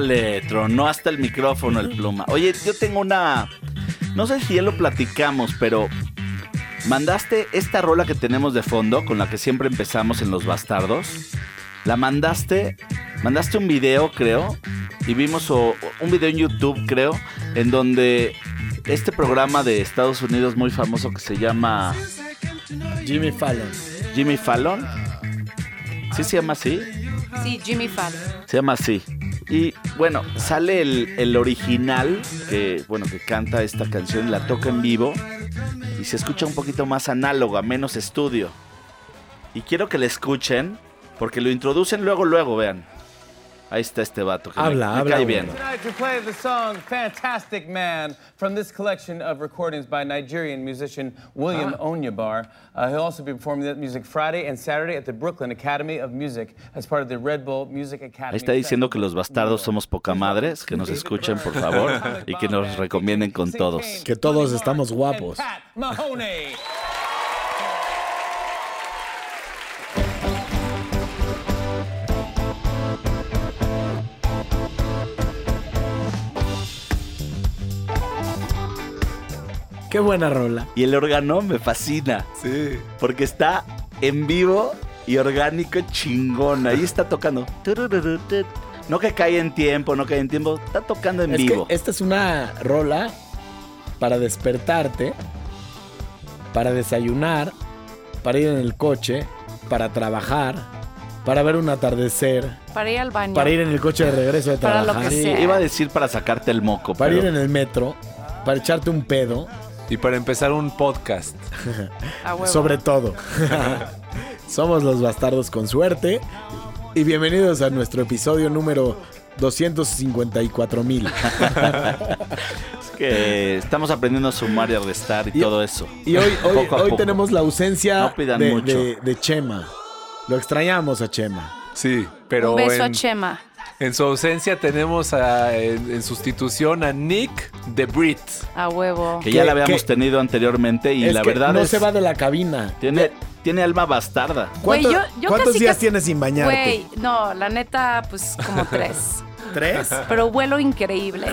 Órale, tronó hasta el micrófono el pluma. Oye, yo tengo una. No sé si ya lo platicamos, pero. Mandaste esta rola que tenemos de fondo, con la que siempre empezamos en Los Bastardos. La mandaste. Mandaste un video, creo. Y vimos o- un video en YouTube, creo. En donde este programa de Estados Unidos muy famoso que se llama Jimmy Fallon. Jimmy Fallon. ¿Sí se llama así? Sí, Jimmy Fallon. Se llama así. Y bueno, sale el, el original, que bueno, que canta esta canción, la toca en vivo. Y se escucha un poquito más análoga, menos estudio. Y quiero que la escuchen, porque lo introducen luego, luego, vean. Ahí está este vato. Que me- Habla, me, habla, cae güey. bien. Tonight to play the song Fantastic Man from this collection of recordings by Nigerian musician William Onyebar. Uh, he'll also be performing that music Friday and Saturday at the Brooklyn Academy of Music as part of the Red Bull Music Academy. Ahí está diciendo que los bastardos somos poca madres, que nos escuchen por favor y que nos recomienden con todos. Que todos estamos guapos. Qué buena rola. Y el órgano me fascina. Sí. Porque está en vivo y orgánico chingón. Ahí está tocando. No que cae en tiempo, no cae en tiempo. Está tocando en Es vivo. que esta es una rola para despertarte, para desayunar, para ir en el coche, para trabajar, para ver un atardecer, Para ir al baño. para ir en el coche de regreso de Para lo trabajar, que Sí, iba a decir para sacarte el moco, para pero ir en el metro, para echarte un pedo, Y para empezar un podcast. Sobre todo. Somos los bastardos con suerte y bienvenidos a nuestro episodio número 254 mil. es que estamos aprendiendo a sumar y a restar y, Y- todo eso. Y hoy, hoy, hoy poco. tenemos la ausencia No de, mucho. de- de Chema. Lo extrañamos a Chema. Sí, pero Un beso a Chema. En su ausencia tenemos a- en, en sustitución a Nick de Brit. A huevo. Que ya que- la habíamos que- tenido anteriormente y Es la que verdad no es se va de la cabina. tiene tiene alma bastarda. Güey, ¿Cuánto- yo- yo ¿Cuántos casi días casi- tienes sin bañarte? Güey, no, la neta, pues como tres. ¿Tres? Pero vuelo increíble.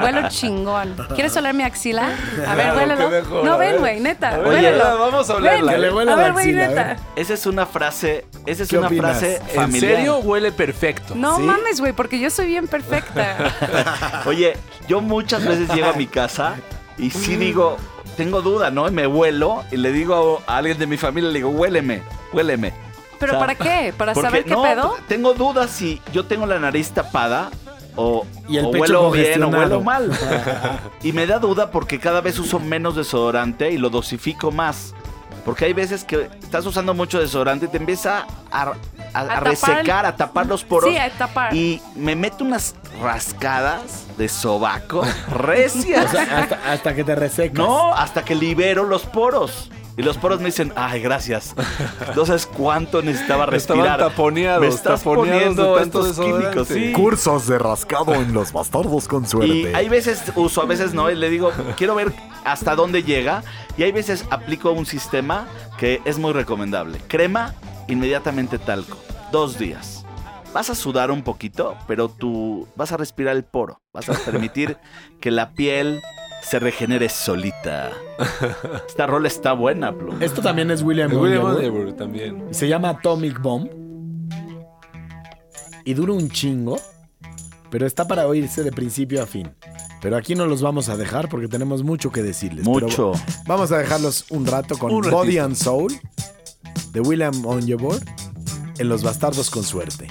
vuelo chingón. ¿Quieres oler mi axila? A ver, huélelo. mejor, No, ven, güey, neta. Huélelo. vamos a olerla. Que le huela A la ver, güey, axila, a neta. Esa es una frase, esa es ¿Qué una opinas? frase ¿En familiar. serio huele perfecto? No ¿Sí? mames, güey, porque yo soy bien perfecta. Oye, yo muchas veces llego a mi casa y sí digo, tengo duda, ¿no? Y me huelo y le digo a alguien de mi familia, le digo, huéleme, huéleme. ¿Pero O sea, para qué? ¿Para Porque, saber qué no, pedo? Tengo dudas si yo tengo la nariz tapada o, Y el o pecho huelo bien o huelo mal. y me da duda porque cada vez uso menos desodorante y lo dosifico más. Porque hay veces que estás usando mucho desodorante y te empieza a, a- a tapar resecar, el- a tapar los poros. Sí, a tapar. Y me meto unas rascadas de sobaco recias. O sea, hasta, hasta que te resecas. No, hasta que libero los poros. Y los poros me dicen, ay, gracias. No sabes cuánto necesitaba Estaban respirar. taponeados, Me estás taponeados poniendo estos químicos, sí. Cursos de rascado en los bastardos con Y suerte. hay veces uso, a veces no, y le digo, quiero ver hasta dónde llega. Y hay veces aplico un sistema que es muy recomendable. Crema, inmediatamente talco. Dos días. Vas a sudar un poquito, pero tú vas a respirar el poro. Vas a permitir que la piel se regenere solita. Esta rola está buena, Plum. Esto también es William, William también. Y Se llama Atomic Bomb. Y dura un chingo. Pero está para oírse de principio a fin. Pero aquí no los vamos a dejar porque tenemos mucho que decirles. Pero Mucho. vamos a dejarlos un rato con Un Body and Soul de William Onyeabor en Los Bastardos con Suerte.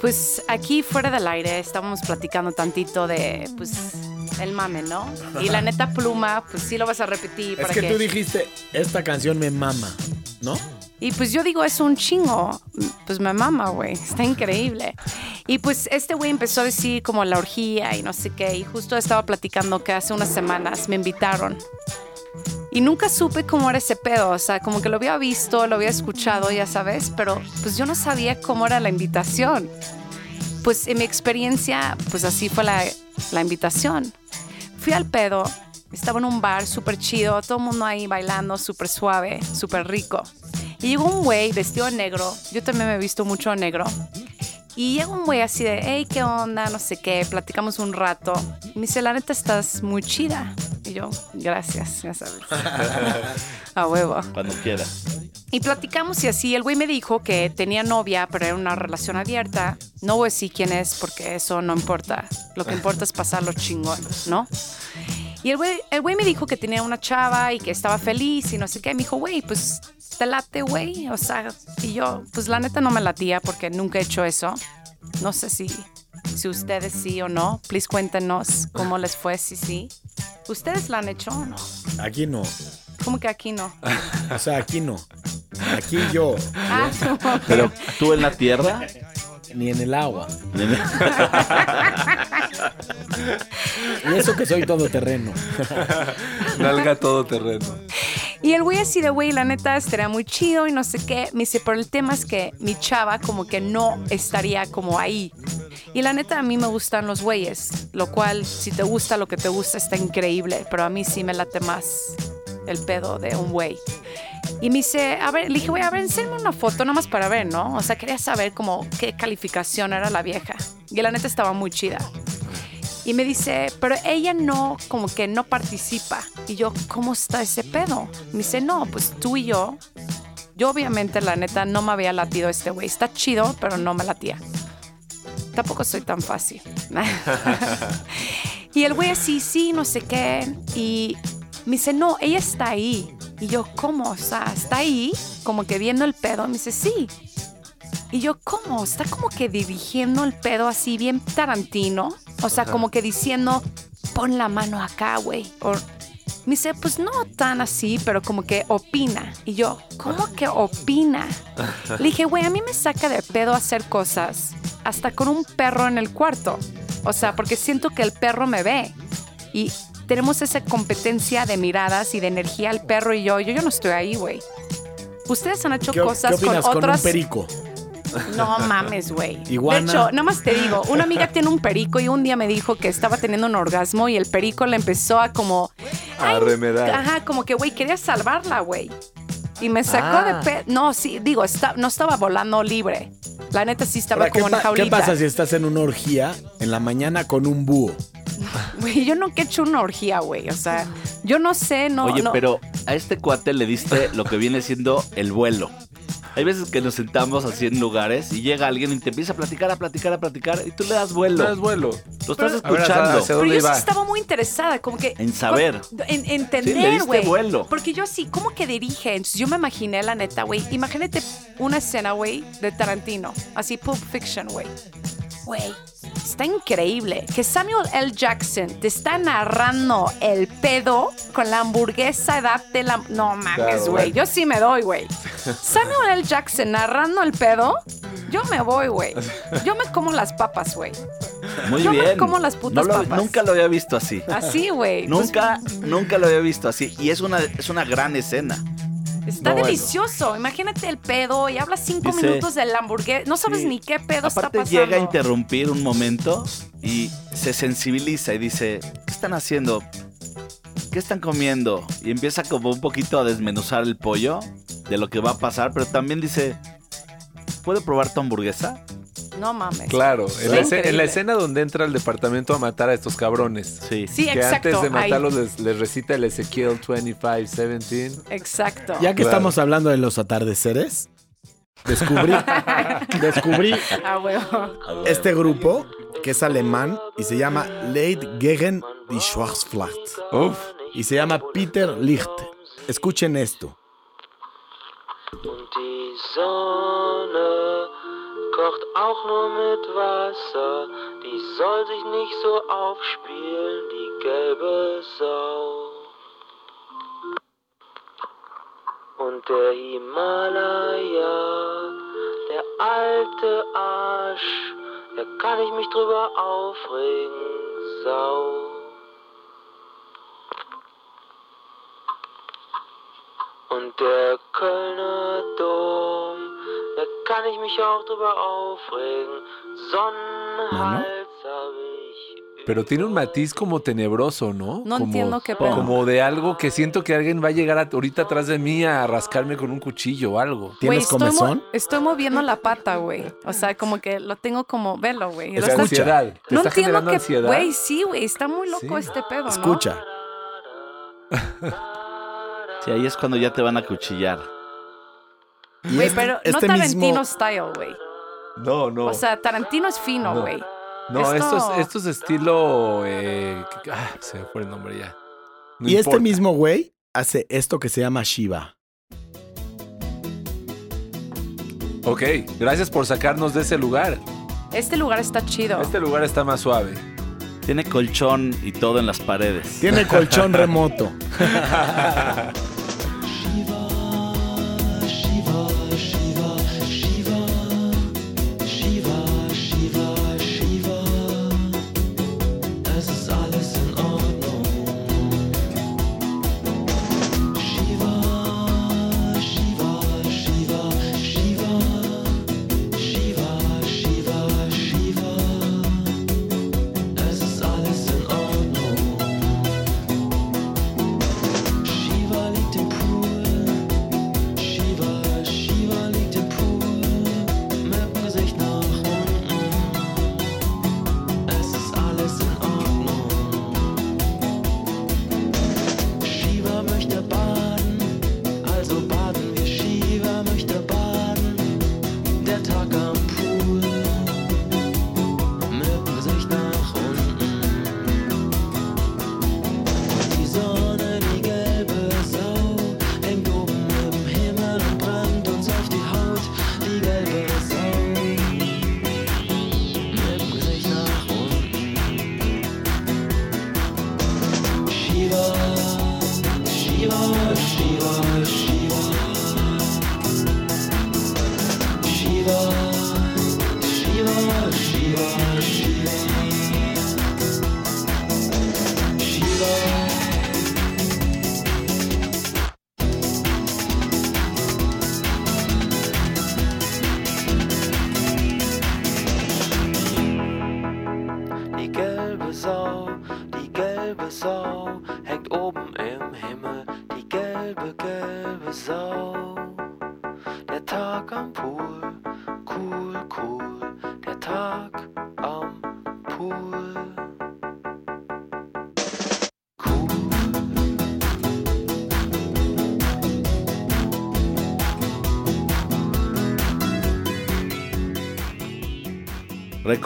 Pues aquí fuera del aire estábamos platicando tantito de, pues, el mame, ¿no? Y la neta pluma, pues sí lo vas a repetir Es para que tú dijiste, esta canción me mama, ¿no? Y pues yo digo, es un chingo. Pues me mama, güey. Está increíble. Y pues este güey empezó a decir como la orgía y no sé qué. Y justo estaba platicando que hace unas semanas me invitaron. Y nunca supe cómo era ese pedo. O sea, como que lo había visto, lo había escuchado, ya sabes. Pero pues yo no sabía cómo era la invitación. Pues en mi experiencia, pues así fue la, la invitación. Fui al pedo. Estaba en un bar súper chido, todo el mundo ahí bailando súper suave, súper rico. Y llegó un güey vestido de negro. Yo también me he visto mucho negro. Y llega un güey así de, hey, ¿qué onda? No sé qué. Platicamos un rato. Y me dice, la neta, estás muy chida. Y yo, gracias, ya sabes. A huevo. Cuando quieras. Y platicamos y así. El güey me dijo que tenía novia, pero era una relación abierta. No voy a decir quién es porque eso no importa. Lo que importa es pasarlo chingón, ¿no? Y el güey, el güey me dijo que tenía una chava y que estaba feliz y no sé qué. Me dijo, güey, pues te late, güey. O sea, y yo, pues la neta no me latía porque nunca he hecho eso. No sé si, si ustedes sí o no. Please cuéntenos cómo les fue, si sí. ¿Ustedes la han hecho o no? Aquí no. ¿Cómo que aquí no? O sea, aquí no. Aquí yo. Ah. Pero tú en la tierra. Ni en el agua. Y eso que soy todoterreno. Nalga todo terreno. Y el güey así de, güey, la neta estaría muy chido y no sé qué. Me dice, pero el tema es que mi chava como que no estaría como ahí. Y la neta a mí me gustan los güeyes, lo cual si te gusta lo que te gusta está increíble, pero a mí sí me late más el pedo de un güey. Y me dice, a ver, le dije, güey, a ver, enséñame una foto nomás para ver, ¿no? O sea, quería saber como qué calificación era la vieja. Y la neta estaba muy chida. Y me dice, pero ella no, como que no participa. Y yo, ¿cómo está ese pedo? Me dice, no, pues tú y yo. Yo obviamente, la neta, no me había latido este güey. Está chido, pero no me latía. Tampoco soy tan fácil. y el güey así, sí, no sé qué. Y me dice, no, ella está ahí. Y yo, ¿cómo? O sea, ¿está ahí? Como que viendo el pedo. Me dice, sí. Y yo, ¿cómo? Está como que dirigiendo el pedo así, bien tarantino. O sea, como que diciendo, pon la mano acá, güey. O me dice, pues no tan así, pero como que opina. Y yo, ¿cómo que opina? Le dije, güey, a mí me saca de pedo hacer cosas, hasta con un perro en el cuarto. O sea, porque siento que el perro me ve. Y tenemos esa competencia de miradas y de energía el perro y yo. Yo, yo no estoy ahí, güey. Ustedes han hecho ¿Qué, cosas qué con con, otras. un perico? No mames, güey. De hecho, nada más te digo, una amiga tiene un perico y un día me dijo que estaba teniendo un orgasmo y el perico le empezó a como... A remedar. Ajá, como que, güey, quería salvarla, güey. Y me sacó Ah. de pe... No, sí, digo, está- no estaba volando libre. La neta sí estaba Ahora, ¿qué, como en jaulita. qué pasa si estás en una orgía en la mañana con un búho? Güey, yo nunca he hecho una orgía, güey. O sea, yo no sé, no. Oye, no. pero a este cuate le diste lo que viene siendo el vuelo. Hay veces que nos sentamos así en lugares y llega alguien y te empieza a platicar, a platicar, a platicar y tú le das vuelo. No es vuelo. Lo estás escuchando. ¿hacia- hacia Pero yo sí estaba muy interesada, como que... En saber. En Sí, le entender, güey. vuelo. Porque yo sí, ¿cómo que dirige? Entonces yo me imaginé, la neta, güey. Imagínate una escena, güey, de Tarantino. Así, Pulp Fiction, güey. Güey, está increíble que Samuel L. Jackson te está narrando el pedo con la hamburguesa, date la... No mames, güey. Yo sí me doy, güey. Samuel L. Jackson narrando el pedo, yo me voy, güey. Yo me como las papas, güey. Muy Yo me bien. como las putas No lo- papas. Nunca lo había visto así. Así, güey. Pues, Nunca, nunca lo había visto así. Y es una, es una gran escena. Está No, bueno. delicioso. Imagínate el pedo y habla cinco Dice- minutos del hamburguesa. No sabes Sí. ni qué pedo está pasando. llega a interrumpir un momento y se sensibiliza y dice, ¿qué están haciendo? ¿Qué están comiendo? Y empieza como un poquito a desmenuzar el pollo de lo que va a pasar, pero también dice, ¿puedo probar tu hamburguesa? No mames. Claro, en la, escena, en increíble. la escena donde entra al departamento a matar a estos cabrones. Sí. Sí, que exacto. antes de matarlos les, les recita el Ezequiel 2517. Exacto. Ya que Claro. estamos hablando de los atardeceres, descubrí, descubrí huevo. este grupo que es alemán y se llama Leit gegen die Schwarzflacht. Uf. Y se llama Peter Licht. Escuchen esto. Und die Sonne kocht auch nur mit Wasser. Die soll sich nicht so aufspielen, die gelbe Sau. Und der Himalaya, der alte Arsch, da kann ich mich drüber aufregen, Sau. Und der Kölner Dom, da kann ich mich auch drüber aufregen. Sonnenhals hab ich. Pero tiene un matiz como tenebroso, ¿no? No como, entiendo qué pedo. Como de algo que siento que alguien va a llegar a- ahorita atrás de mí a rascarme con un cuchillo o algo. ¿Tienes estoy, mo- comezón? estoy moviendo la pata, güey. O sea, como que lo tengo como, velo, güey. Es Lo ansiedad. ¿Te No está entiendo ansiedad? Güey, sí, güey. Está muy loco Sí. este pedo, ¿no? Escucha. Sí, ahí es cuando ya te van a cuchillar. Güey, este- pero no este Tarantino mismo- style, güey. No, no. O sea, Tarantino es fino, No. güey. no, esto- esto, es, esto es estilo. eh, ah, se me fue el nombre ya. No y este mismo güey hace esto que se llama Shiva. Ok, gracias por sacarnos de ese lugar. Este lugar está chido. Este lugar está más suave. Tiene colchón y todo en las paredes. Tiene colchón remoto.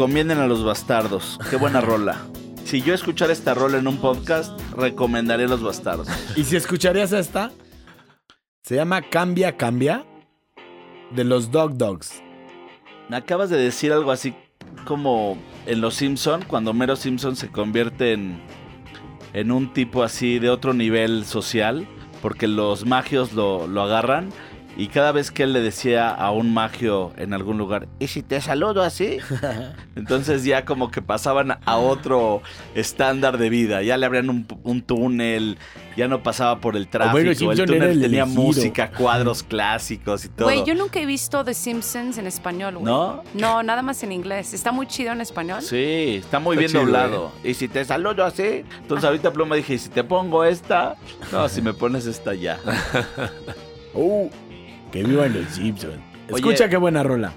Recomienden a los bastardos. Qué buena rola. Si yo escuchara esta rola en un podcast, recomendaré Los Bastardos. Y si escucharías esta, se llama Cambia, Cambia, de los Dog Dogs. Me acabas de decir algo así como en Los Simpson, cuando Mero Simpson se convierte en, en un tipo así de otro nivel social, porque los magios lo, lo agarran. Y cada vez que él le decía a un magio en algún lugar, ¿y si te saludo así? Entonces ya como que pasaban a otro estándar de vida. Ya le abrían un, un túnel, ya no pasaba por el tráfico. Homero El Simpson túnel el tenía elegido. música, cuadros clásicos y todo. Güey, yo nunca he visto The Simpsons en español, güey. ¿No? No, nada más en inglés. ¿Está muy chido en español? Sí, está muy Está bien chido, doblado. Y si te saludo así, entonces ahorita Pluma dije, ¿y si te pongo esta, no, si me pones esta ya. Uh, que vivan los Simpsons. Oye. Escucha qué buena rola.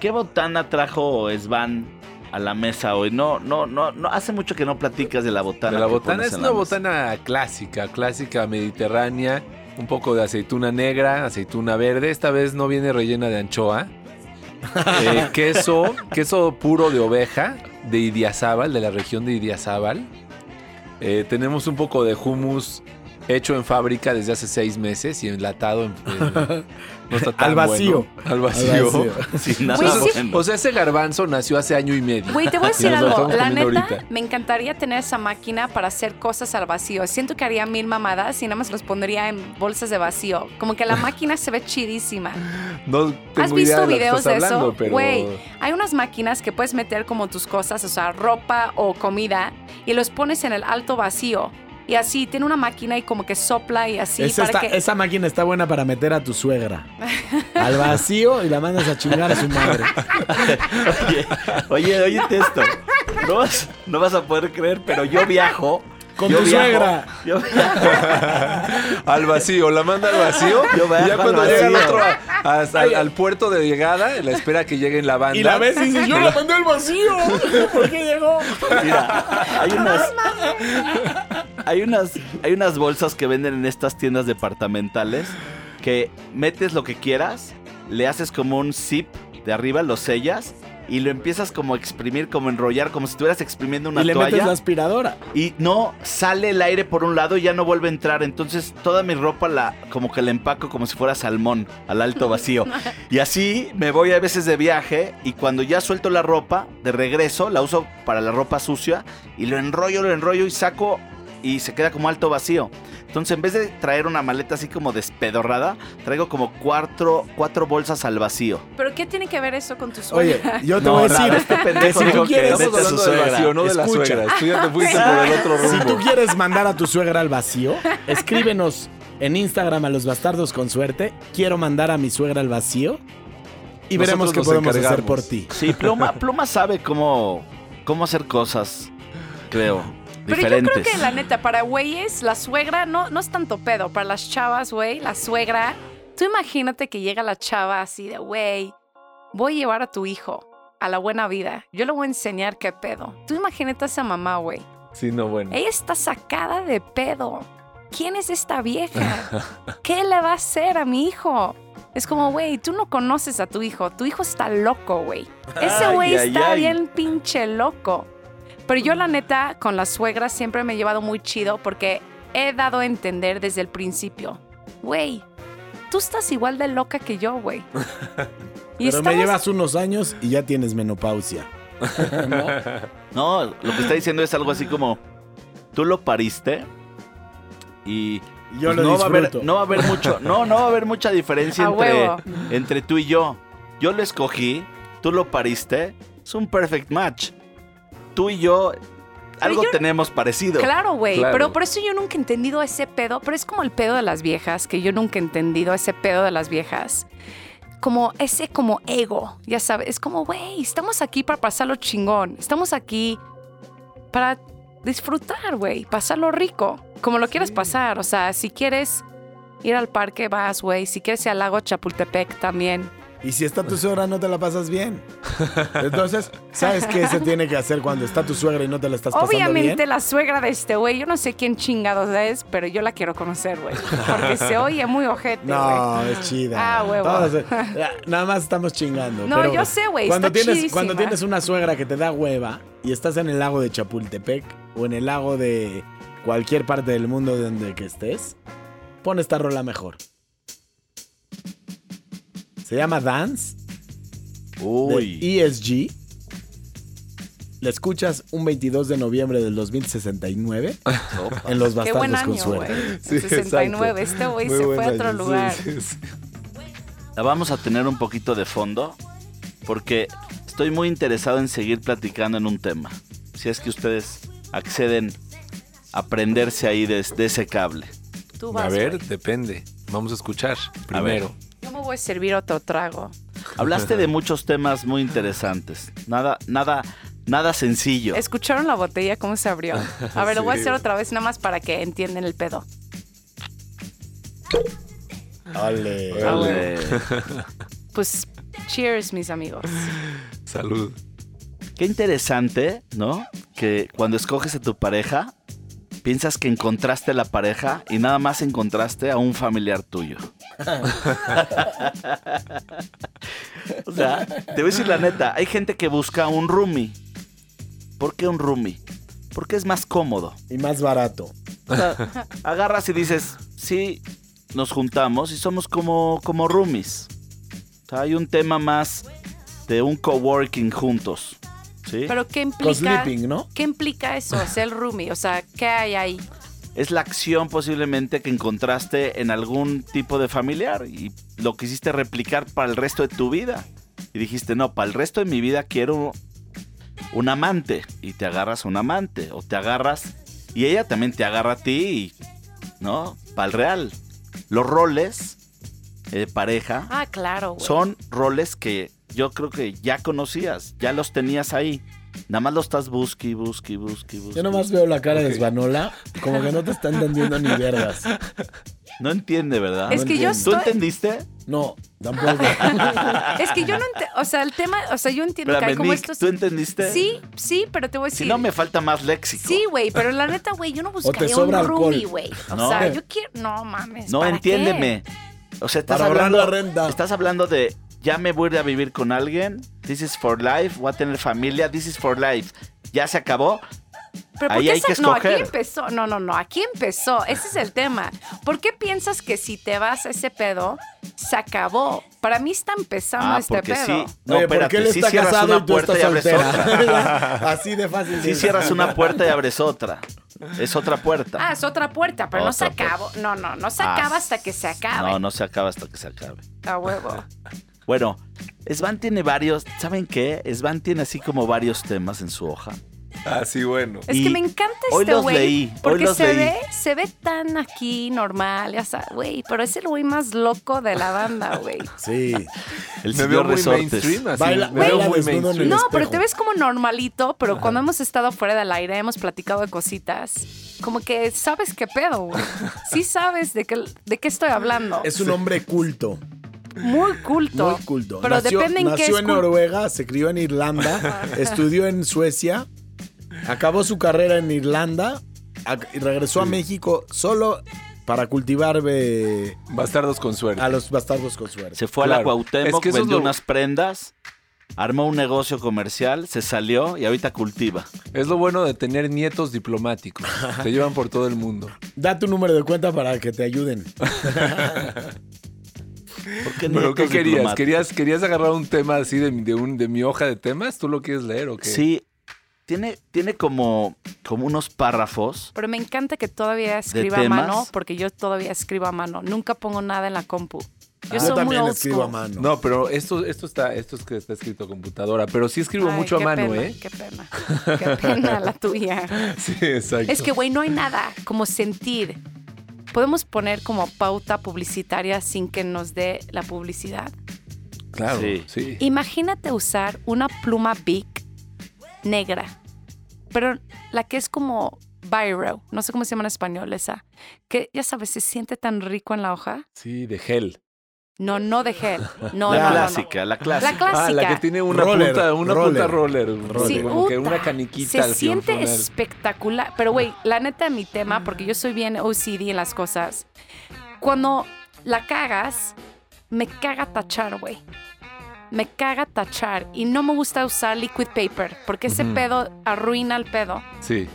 ¿Qué botana trajo Svan a la mesa hoy? No, no, no, no, hace mucho que no platicas de la botana. De la botana es una mesa. botana clásica, clásica mediterránea. Un poco de aceituna negra, aceituna verde. Esta vez no viene rellena de anchoa. Eh, queso, queso puro de oveja de Idiazábal, de la región de Idiazábal. Eh, tenemos un poco de hummus hecho en fábrica desde hace seis meses y enlatado en, en- no está tan Al vacío. bueno. Al vacío. Al vacío. Sí, nada Güey, sí. bueno. O sea, ese garbanzo nació hace año y medio. Güey, te voy a decir algo. La neta, ahorita. me encantaría tener esa máquina para hacer cosas al vacío. Siento que haría mil mamadas y nada más los pondría en bolsas de vacío. Como que la máquina se ve chidísima. No tengo ¿Has idea visto de lo que videos estás de hablando, eso? pero- Güey, hay unas máquinas que puedes meter como tus cosas, o sea, ropa o comida, y los pones en el alto vacío. Y así, tiene una máquina y como que sopla y así. esa, para está- que... esa máquina está buena para meter a tu suegra. Al vacío y la mandas a chingar a su madre. Oye, oye, óyete esto. No vas, no vas a poder creer, pero yo viajo. Con yo tu viajo- suegra. Yo al vacío, la manda al vacío. Yo y ya cuando llega otro, a- hasta al, al puerto de llegada, la espera que llegue en la banda. Y la ves y dices, yo la mandé al vacío. ¿Por qué llegó? Mira, hay unas, hay unas, hay unas bolsas que venden en estas tiendas departamentales que metes lo que quieras, le haces como un zip de arriba, lo sellas y lo empiezas como a exprimir, como a enrollar, como si estuvieras exprimiendo una y le metes la aspiradora. Y no sale el aire por un lado y ya no vuelve a entrar. Entonces toda mi ropa la como que la empaco como si fuera salmón al alto vacío. Y así me voy a veces de viaje y cuando ya suelto la ropa, de regreso, la uso para la ropa sucia y lo enrollo, lo enrollo y saco y se queda como alto vacío. Entonces en vez de traer una maleta así como despedorrada, traigo como cuatro, cuatro bolsas al vacío. ¿Pero qué tiene que ver eso con tu Oye, suegra? yo te No, voy a decir, este pendejo si tú que quieres, vete Estamos a su suegra. vacío, no de la Escucha. suegra. Tú ya te fuiste por el otro si rumbo. tú quieres mandar a tu suegra al vacío, escríbenos en Instagram a los bastardos con suerte. Quiero mandar a mi suegra al vacío. Y veremos qué podemos hacer por ti. Sí, Pluma, Pluma sabe cómo, cómo hacer cosas, creo, Pero diferentes. yo creo que la neta, para güeyes, la suegra no, no es tanto pedo. Para las chavas, güey, la suegra. Tú imagínate que llega la chava así de, güey, voy a llevar a tu hijo a la buena vida. Yo le voy a enseñar qué pedo. Tú imagínate a esa mamá, güey. Sí, no, bueno. Ella está sacada de pedo. ¿Quién es esta vieja? ¿Qué le va a hacer a mi hijo? Es como, güey, tú no conoces a tu hijo. Tu hijo está loco, güey. Ese güey está ay. bien pinche loco. Pero yo, la neta, con la suegra siempre me he llevado muy chido porque he dado a entender desde el principio, güey, tú estás igual de loca que yo, güey. Pero me llevas unos años y ya tienes menopausia. No, lo que está diciendo es algo así como, tú lo pariste y Yo pues, lo no, va a haber, no va a haber mucho, no, no va a haber mucha diferencia entre, entre tú y yo. Yo lo escogí, tú lo pariste, es un perfect match. Tú y yo algo yo- tenemos parecido. Claro, güey. Claro. Pero por eso yo nunca he entendido ese pedo. Pero es como el pedo de las viejas, que yo nunca he entendido ese pedo de las viejas. Como ese como ego, ya sabes. Es como, güey, estamos aquí para pasarlo chingón. Estamos aquí para disfrutar, güey. Pasarlo rico. Como lo quieras pasar. O sea, si quieres ir al parque, vas, güey. Si quieres ir al lago Chapultepec también. Y si está tu suegra, no te la pasas bien. Entonces, ¿sabes qué se tiene que hacer cuando está tu suegra y no te la estás pasando Obviamente bien? la suegra de este güey, yo no sé quién chingados es, pero yo la quiero conocer, güey. Porque se oye muy ojete, güey. No, es chida. Ah, huevo. Ya, nada más estamos chingando. No, pero yo sé, güey, Cuando está tienes, chidísima. cuando tienes una suegra que te da hueva y estás en el lago de Chapultepec o en el lago de cualquier parte del mundo donde que estés, pon esta rola mejor. Se llama Dance Uy. de ESG. La escuchas un 22 de noviembre del 2069 en Los Qué buen Bastardos con año, Suerte. güey. Sí, 69. exacto. Este güey se fue a otro año, lugar. sí, sí. La vamos a tener un poquito de fondo porque estoy muy interesado en seguir platicando en un tema. Si es que ustedes acceden a prenderse ahí de, de ese cable. Tú A vas, ver, güey. depende. Vamos a escuchar A ver. Voy a servir otro trago. Hablaste de muchos temas muy interesantes. Nada, nada, nada sencillo. ¿Escucharon la botella cómo se abrió? A ver, lo voy a hacer otra vez nada más para que entiendan el pedo. Ole. Eh, Pues, cheers, mis amigos. Salud. Qué interesante, ¿no? Que cuando escoges a tu pareja, piensas que encontraste la pareja y nada más encontraste a un familiar tuyo. o sea, te voy a decir la neta, hay gente que busca un roomie. ¿Por qué un roomie? Porque es más cómodo. Y más barato. O sea, agarras y dices, sí, nos juntamos y somos como, como roomies. O sea, hay un tema más de un coworking juntos. ¿Sí? Pero ¿qué implica? ¿no? ¿Qué implica eso? Ser roomie, o sea, ¿qué hay ahí? es la acción posiblemente que encontraste en algún tipo de familiar y lo quisiste replicar para el resto de tu vida. Y dijiste, no, para el resto de mi vida quiero un amante. Y te agarras a un amante. O te agarras y ella también te agarra a ti y, ¿no? Para el real. Los roles de pareja Ah, claro, son roles que yo creo que ya conocías, ya los tenías ahí. Nada más los estás busqui, busqui, busqui, busqui. Yo nomás veo la cara de. Svanola, como que no te está entendiendo ni vergas. No entiende, ¿verdad? Es que yo ¿Tú estoy... entendiste? No, tampoco. Es que yo no entiendo, o sea, el tema, o sea, yo entiendo que hay como estos... ¿tú entendiste? Sí, sí, pero te voy a decir... Si no, me falta más léxico. Sí, güey, pero la neta, güey, yo no buscaría un roomie, güey. O No. sea, yo quiero... No, mames, No, ¿para entiéndeme. O sea, estás Para hablando, la renta. estás hablando de ya me voy a ir a vivir con alguien. This is for life. Voy a tener familia. This is for life. Ya se acabó. Pero ¿por Ahí hay que No, aquí escoger. empezó. No, no, no, aquí empezó. Ese es el tema. ¿Por qué piensas que si te vas a ese pedo, se acabó? Para mí está empezando Ah, este porque pedo. sí. No, Oye, ¿por espérate. qué él sí está cierras casado una y puerta y abres otra. Así de fácil. Sí cierras una puerta y abres otra. Es otra puerta. Ah, es otra puerta, pero no se acabó. No, no, no se Ah, acaba hasta que se acabe. No, no se acaba hasta que se acabe. A huevo. Bueno, Svan tiene varios. ¿Saben qué? Svan tiene así como varios temas en su hoja. Ah, sí, bueno. Es Y que me encanta hoy este los güey. leí, hoy Porque los se leí. ve, se ve tan aquí normal, ya sabes, güey. Pero es el güey más loco de la banda, güey. Sí. El Me veo señor muy Resortes. mainstream, así. Baila- me veo muy mainstream. No, pero te ves como normalito, pero cuando hemos estado fuera del aire, hemos platicado de cositas. Como que sabes qué pedo, güey. Sí sabes de qué, de qué estoy hablando. Es un hombre culto. Muy culto. Muy culto. Pero nació depende en qué nació en Noruega, se crió en Irlanda, estudió en Suecia, acabó su carrera en Irlanda y regresó a México solo para cultivar eh, Bastardos con suerte. a los bastardos con suerte. Se fue a la. Cuauhtémoc, Es que vendió lo- unas prendas, armó un negocio comercial, se salió y ahorita cultiva. Es lo bueno de tener nietos diplomáticos. Te llevan por todo el mundo. Da tu número de cuenta para que te ayuden. ¿Por qué ¿Pero qué querías? ¿Querías, ¿Querías agarrar un tema así de, un, de mi hoja de temas? ¿Tú lo quieres leer o qué? Sí, tiene, tiene como, como unos párrafos. Pero me encanta que todavía escriba a mano, porque yo todavía escribo a mano. Nunca pongo nada en la compu. Yo Yo soy muy también old escribo a mano. No, pero esto, esto está, esto es que está escrito a computadora. Pero sí escribo Ay, mucho a mano, pena, ¿eh? Qué pena. Qué pena la tuya. Sí, exacto. Es que, güey, no hay nada como sentir. Podemos poner como pauta publicitaria sin que nos dé la publicidad. Claro, Sí. sí. Imagínate usar una pluma Bic negra, pero la que es como Biro, no sé cómo se llama en español esa, que ya sabes, se siente tan rico en la hoja. Sí, de gel. No, no de gel. No, la no, no, no. clásica, la La clásica. clásica. Ah, la que tiene una Roller, punta, una roller. punta roller. Sí, como que una caniquita Se al siente espectacular. Pero, güey, la neta, mi tema, porque yo soy bien OCD en las cosas. Cuando la cagas, me caga tachar, güey. Me caga tachar. Y no me gusta usar liquid paper, porque ese pedo arruina el pedo. Sí.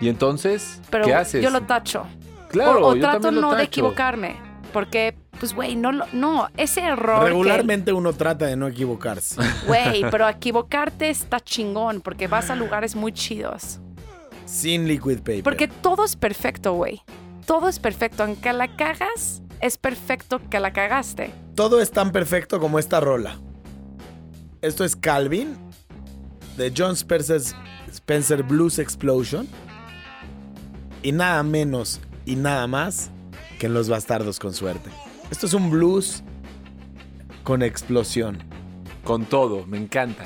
Y entonces, Pero ¿qué haces? yo lo tacho. Claro, o o yo trato también lo no de equivocarme. Porque, pues, güey, no, no, ese error. que- Regularmente uno trata de no equivocarse. Güey, pero equivocarte está chingón porque vas a lugares muy chidos. Sin liquid paper. Porque todo es perfecto, güey. Todo es perfecto. Aunque la cagas, es perfecto que la cagaste. todo es tan perfecto como esta rola. Esto es Calvin de John Spencer's- Spencer Blues Explosion. Y nada menos y nada más que en Los Bastardos con Suerte. Esto es un blues con explosión. Con todo, me encanta.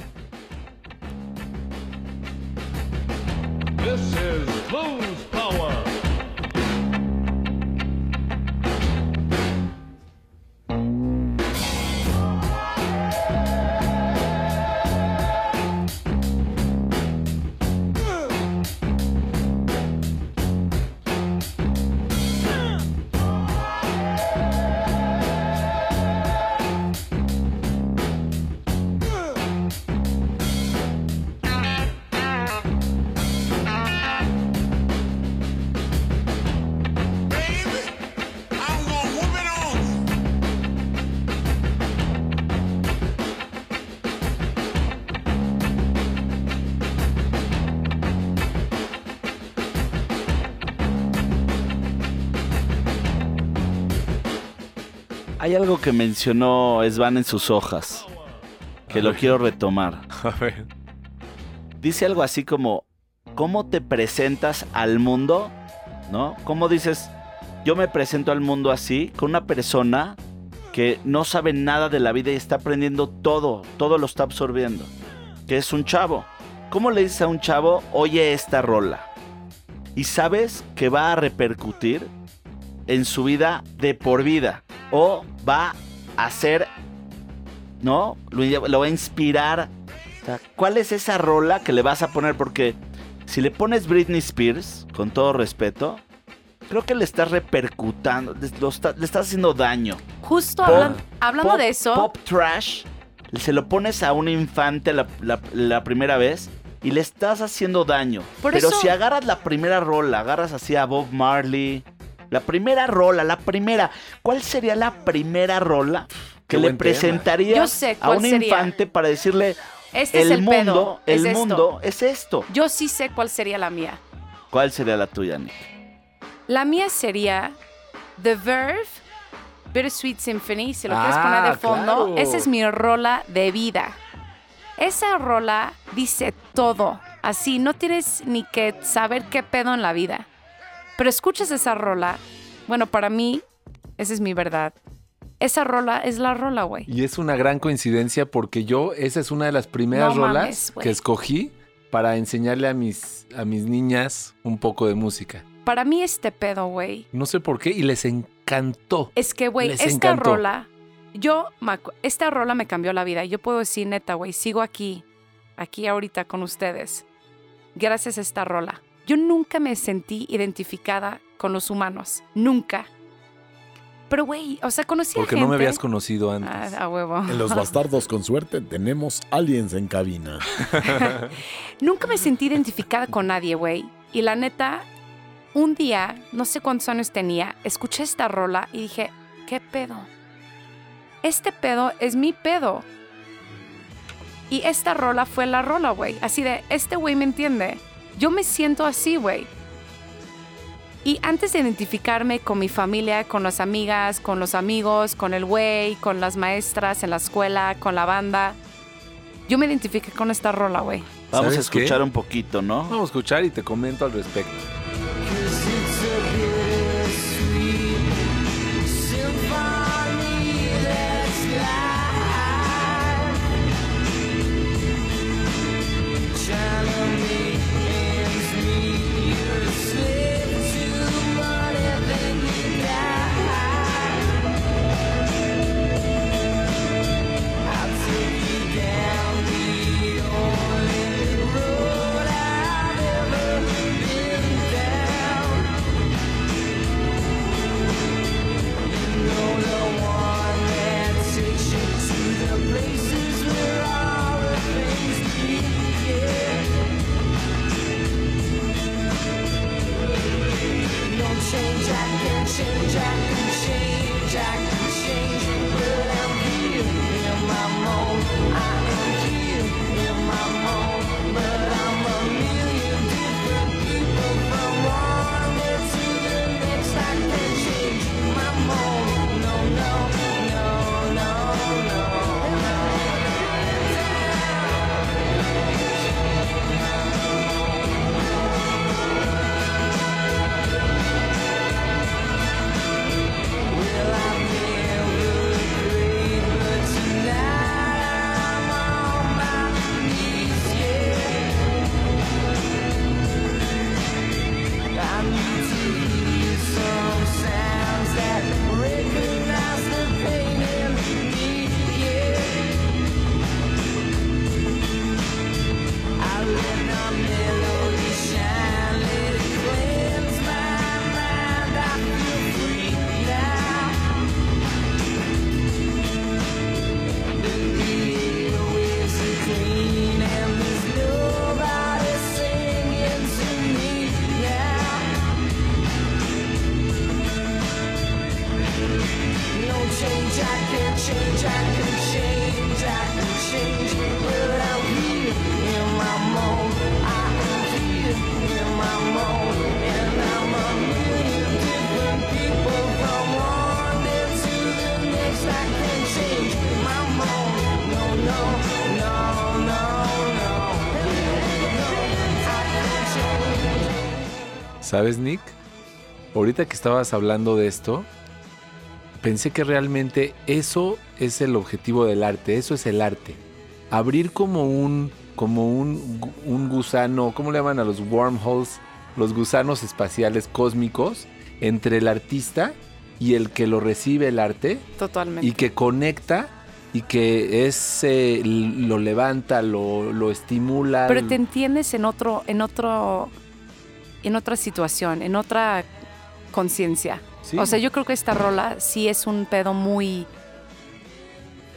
This is Blues algo que mencionó Svan en sus hojas, que lo quiero retomar. A ver. Dice algo así como, ¿cómo te presentas al mundo? ¿No? ¿Cómo dices, yo me presento al mundo así, con una persona que no sabe nada de la vida y está aprendiendo todo, todo lo está absorbiendo, que es un chavo. ¿Cómo le dices a un chavo, oye esta rola? Y sabes que va a repercutir en su vida de por vida. O va a ser, ¿no? Lo, lo va a inspirar. O sea, ¿Cuál es esa rola que le vas a poner? Porque si le pones Britney Spears, con todo respeto, creo que le estás repercutando, le, lo está- le estás haciendo daño. Justo Pop- hablan- hablando Pop- de eso, Pop trash, se lo pones a un infante la, la- la primera vez y le estás haciendo daño. Por Pero eso- si agarras la primera rola, agarras así a Bob Marley, la primera rola, la primera, ¿cuál sería la primera rola que Qué le sé a un sería. infante para decirle este el, es el mundo, pedo. el es esto. mundo es esto? Yo sí sé cuál sería la mía. ¿Cuál sería la tuya, Nick? La mía sería The Verve, Bittersweet Symphony, si lo quieres Ah, poner de fondo. claro. Esa es mi rola de vida. Esa rola dice todo. Así, no tienes ni que saber qué pedo en la vida. Pero escuchas esa rola. Bueno, para mí, esa es mi verdad. Esa rola es la rola, güey. Y es una gran coincidencia porque yo, esa es una de las primeras No rolas mames, que escogí para enseñarle a mis, a mis niñas un poco de música. Para mí este pedo, güey, No sé por qué y les encantó. Es que, güey, esta encantó. rola, yo, esta rola me cambió la vida. Yo puedo decir, neta, güey, sigo aquí, aquí ahorita con ustedes, gracias a esta rola. Yo nunca me sentí identificada con los humanos, nunca. Pero, güey, o sea, conocí Porque a gente... no me habías conocido antes. Ah, a huevo. En Los Bastardos con Suerte tenemos aliens en cabina. Nunca me sentí identificada con nadie, güey. Y la neta, un día, no sé cuántos años tenía, escuché esta rola y dije, ¿qué pedo? Este pedo es mi pedo. Y esta rola fue la rola, güey. Así de, este güey me entiende. Yo me siento así, güey. Y antes de identificarme con mi familia, con las amigas, con los amigos, con el güey, con las maestras en la escuela, con la banda, yo me identifiqué con esta rola, güey. Vamos a escuchar un poquito, ¿no? Vamos a escuchar y te comento al respecto. ¿Sabes, Nick? Ahorita que estabas hablando de esto, pensé que realmente eso es el objetivo del arte, eso es el arte. Abrir como un, como un, un gusano, ¿cómo le llaman a los wormholes? Los gusanos espaciales cósmicos entre el artista y el que lo recibe el arte Totalmente. y que conecta y que es eh, lo levanta, lo, lo estimula. Pero te entiendes en otro, en otro, en otra situación, en otra conciencia. Sí. O sea, yo creo que esta rola sí es un pedo muy.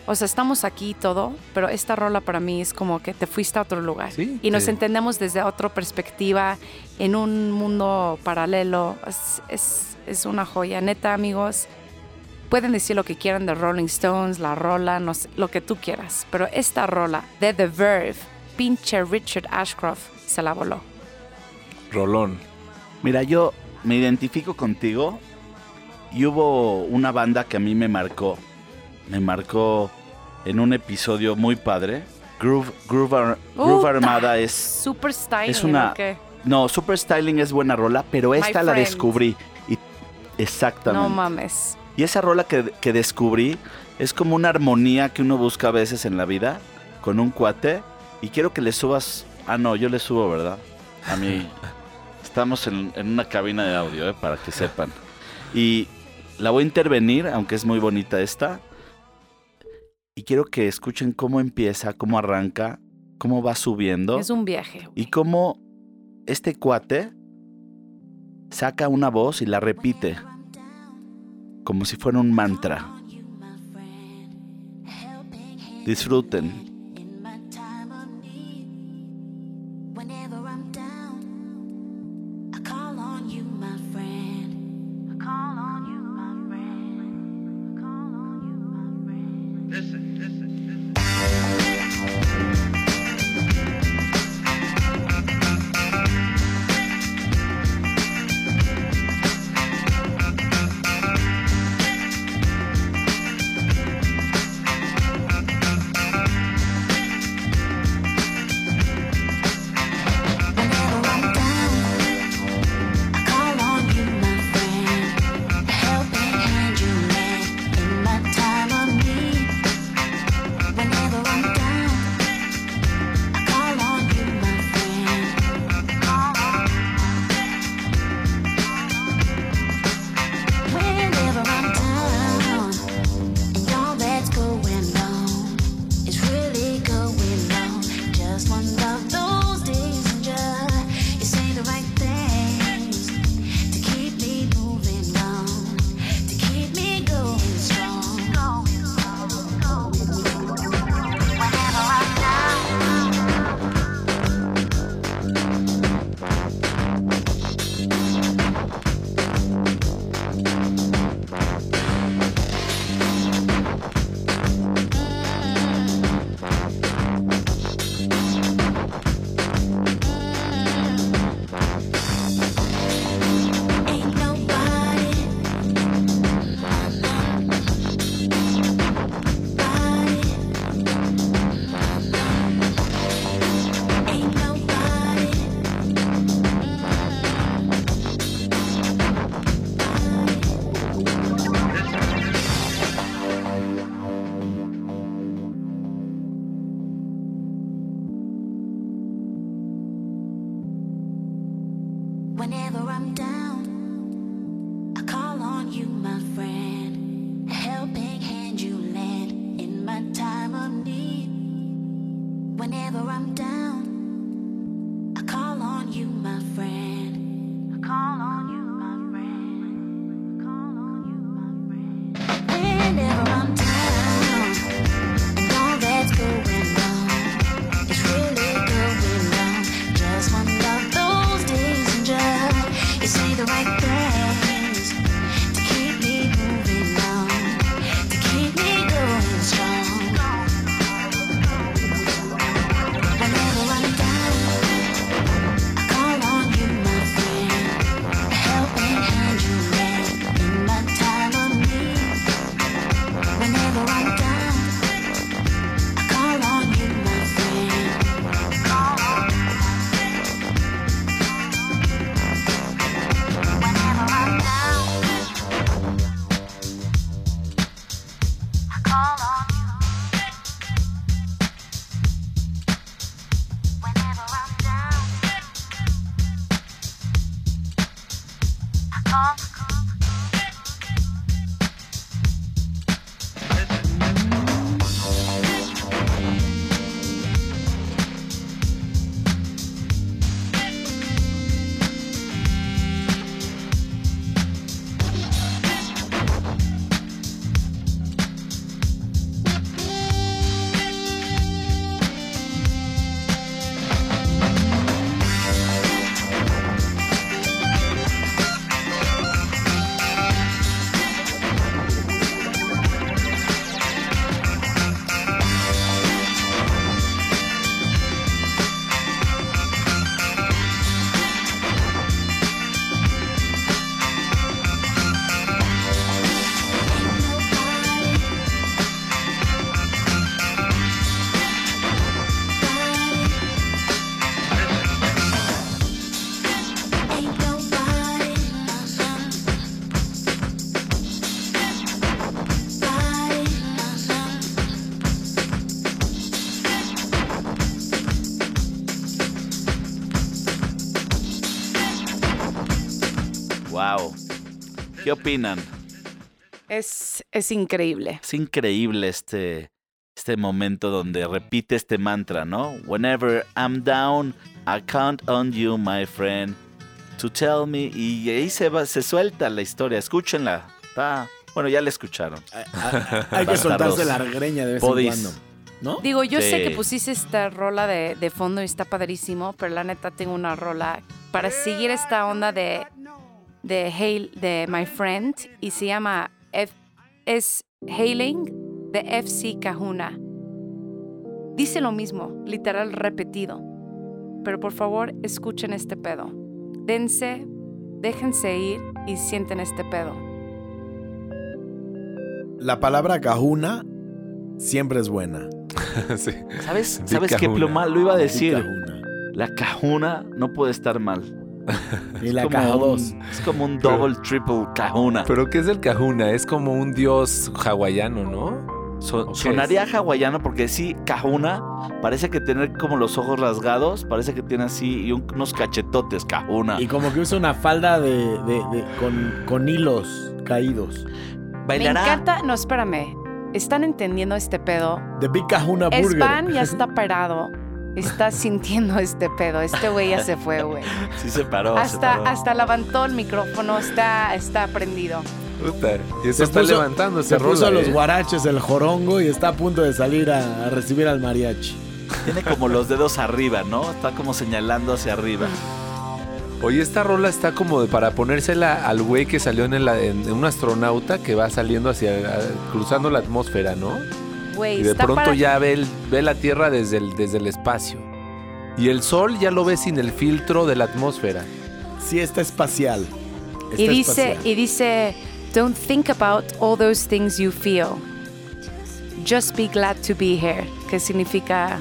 O sea, estamos aquí y todo, pero esta rola para mí es como que te fuiste a otro lugar. Sí, y nos te- entendemos desde otra perspectiva, en un mundo paralelo. Es, es, es una joya. Neta, amigos, pueden decir lo que quieran de Rolling Stones, la rola, no sé, lo que tú quieras. Pero esta rola de The Verve, pinche Richard Ashcroft, se la voló. Rolón. Mira, yo me identifico contigo y hubo una banda que a mí me marcó. Me marcó en un episodio muy padre. Groove, Groove, Ar- Groove Armada es... Super styling, es una-. No, Super Styling es buena rola, pero esta la friend. descubrí. Y, exactamente. No mames. Y esa rola que, que descubrí es como una armonía que uno busca a veces en la vida con un cuate. Y quiero que le subas. Ah, no, yo le subo, ¿verdad? A mí. Estamos en, en una cabina de audio, ¿eh? para que sepan. Y la voy a intervenir, aunque es muy bonita esta. Y quiero que escuchen cómo empieza, cómo arranca, cómo va subiendo. Es un viaje. Y cómo este cuate saca una voz y la repite. Como si fuera un mantra. Disfruten. Opinan? Es, es increíble. Es increíble este, este momento donde repite este mantra, ¿no? Whenever I'm down, I count on you, my friend, to tell me. Y ahí se, va, se suelta la historia. Escúchenla. Está, bueno, ya la escucharon. Hay que soltarse la greña de vez Podis. en cuando. ¿No? Digo, yo sé que pusiste esta rola de, de fondo y está padrísimo, pero la neta tengo una rola para seguir esta onda de, de Hail, de My Friend, y se llama F- es Hailing de FC Kahuna. Dice lo mismo, literal repetido. Pero por favor, escuchen este pedo. Dense, déjense ir y sienten este pedo. La palabra cajuna siempre es buena. Sí. ¿Sabes, Di ¿sabes qué pluma? Lo iba a decir. La cajuna no puede estar mal. Y la caja un- dos. Es como un double, triple cajuna. Pero ¿qué es el Kahuna? Es como un dios hawaiano, ¿no? So- sonaría hawaiano porque sí, cajuna parece que tener como los ojos rasgados, parece que tiene así y un- unos cachetotes, cajuna. Y como que usa una falda de, de- de- con, con hilos caídos. Me encanta, no, espérame. ¿Están entendiendo este pedo? De Big Kahuna Burger. Span ya está parado. Está sintiendo este pedo. Este güey ya se fue, güey. Sí se paró. se Hasta, paró. hasta levantó el micrófono. Está, está prendido. Puta, y eso Se está puso- levantando Se puso rola, los ¿eh? guaraches, el jorongo y está a punto de salir a, a recibir al mariachi. Tiene como los dedos arriba, ¿no? Está como señalando hacia arriba. Oye, esta rola está como de para ponérsela al güey que salió en, el- en- en un astronauta que va saliendo hacia, a- cruzando la atmósfera, ¿no? Güey, Y de pronto para- ya ve, el- ve la Tierra desde el, desde el espacio. Y el sol ya lo ve sin el filtro de la atmósfera. Sí, está espacial. Está Y dice, espacial. y dice, don't think about all those things you feel. Just be glad to be here. Que significa,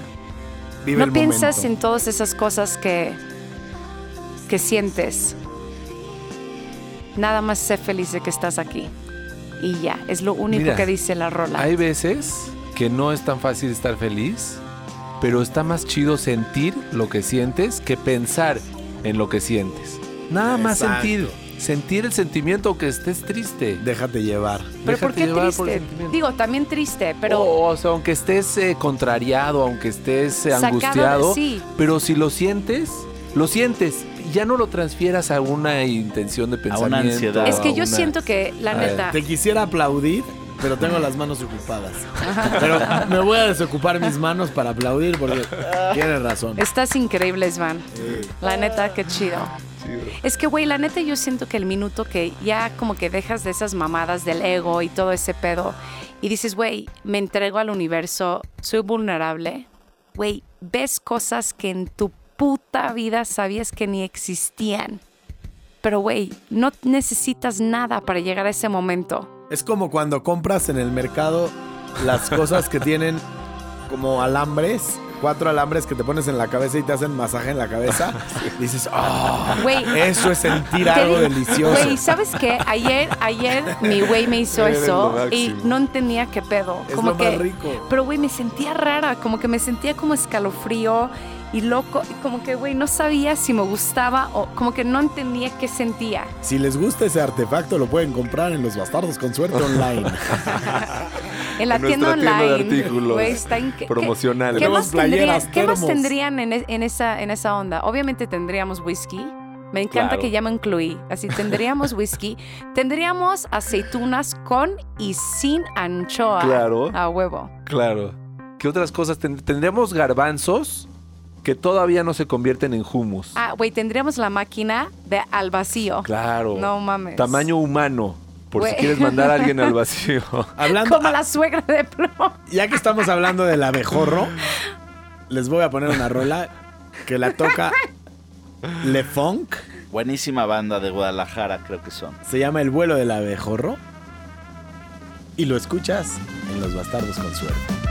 Vive no el piensas momento. en todas esas cosas que, que sientes. Nada más sé feliz de que estás aquí. Y ya, es lo único Mira, que dice la rola. Hay veces que no es tan fácil estar feliz, pero está más chido sentir lo que sientes que pensar en lo que sientes. Nada más Exacto. sentir, sentir el sentimiento que estés triste. Déjate llevar. pero ¿por déjate qué llevar por el triste? Digo, también triste, pero O, o sea, aunque estés eh, contrariado, aunque estés eh, angustiado, sí. pero si lo sientes, lo sientes. Ya no lo transfieras a una intención de A una pensamiento. ansiedad. es que yo una- siento que, la A ver, neta, Te quisiera aplaudir, pero tengo las manos ocupadas. Pero me voy a desocupar mis manos para aplaudir porque tienes razón. estás increíble, Svan. La neta, qué chido. Es que, güey, la neta yo siento que el minuto que ya como que dejas de esas mamadas del ego y todo ese pedo y dices, güey, me entrego al universo, soy vulnerable, güey, ves cosas que en tu puta vida sabías que ni existían. Pero, güey, no necesitas nada para llegar a ese momento. Es como cuando compras en el mercado las cosas que tienen como alambres, cuatro alambres que te pones en la cabeza y te hacen masaje en la cabeza. Dices, ¡ah! Güey, eso es sentir algo digo, delicioso. Güey, ¿sabes qué? Ayer, ayer mi güey me hizo Eres eso y no entendía qué pedo. es como lo que, más rico. Pero, güey, me sentía rara, como que me sentía como escalofrío y loco, y como que, güey, no sabía si me gustaba o como que no entendía qué sentía. Si les gusta ese artefacto, lo pueden comprar en Los Bastardos con Suerte online. En la En tienda nuestra tienda de online. artículos está inque- ¿qué-. ¿Qué, más, tendría- qué más tendrían en, en esa, en esa onda? Obviamente tendríamos whisky. Me encanta Claro. que ya me incluí. Así tendríamos whisky. Tendríamos aceitunas con y sin anchoa. Claro. A huevo. Claro. ¿Qué otras cosas? Ten- tendremos garbanzos que todavía no se convierten en humus. Ah, güey, tendríamos la máquina de al vacío. Claro. No mames. Tamaño humano. Por si quieres mandar a alguien al vacío. Hablando, Como la suegra de plomo. ya que estamos hablando del abejorro, les voy a poner una rola que la toca Le Funk. Buenísima banda de Guadalajara, creo que son. Se llama El vuelo del abejorro. Y lo escuchas en Los Bastardos con Suerte.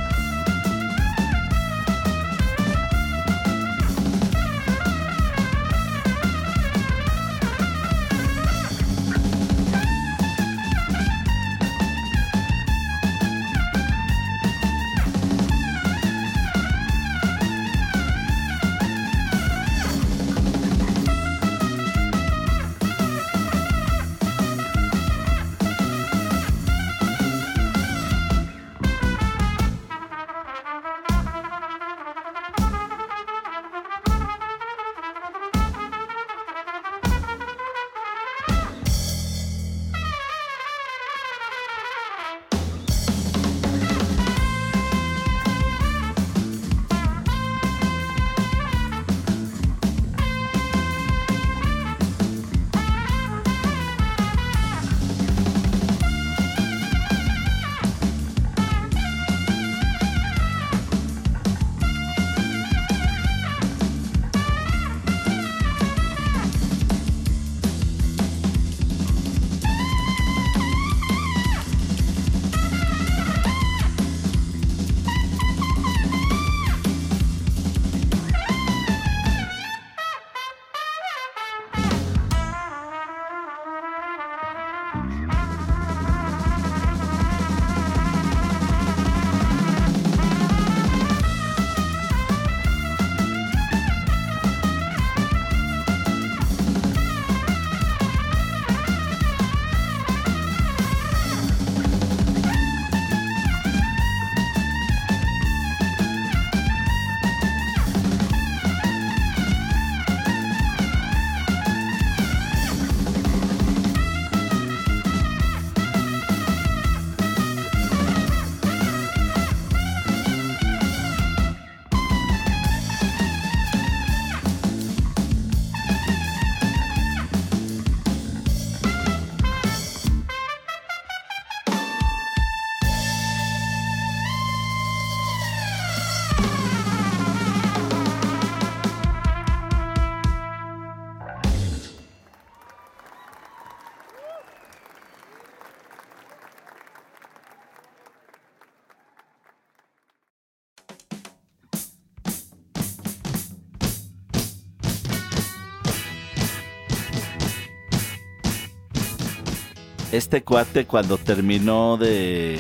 Este cuate cuando terminó de,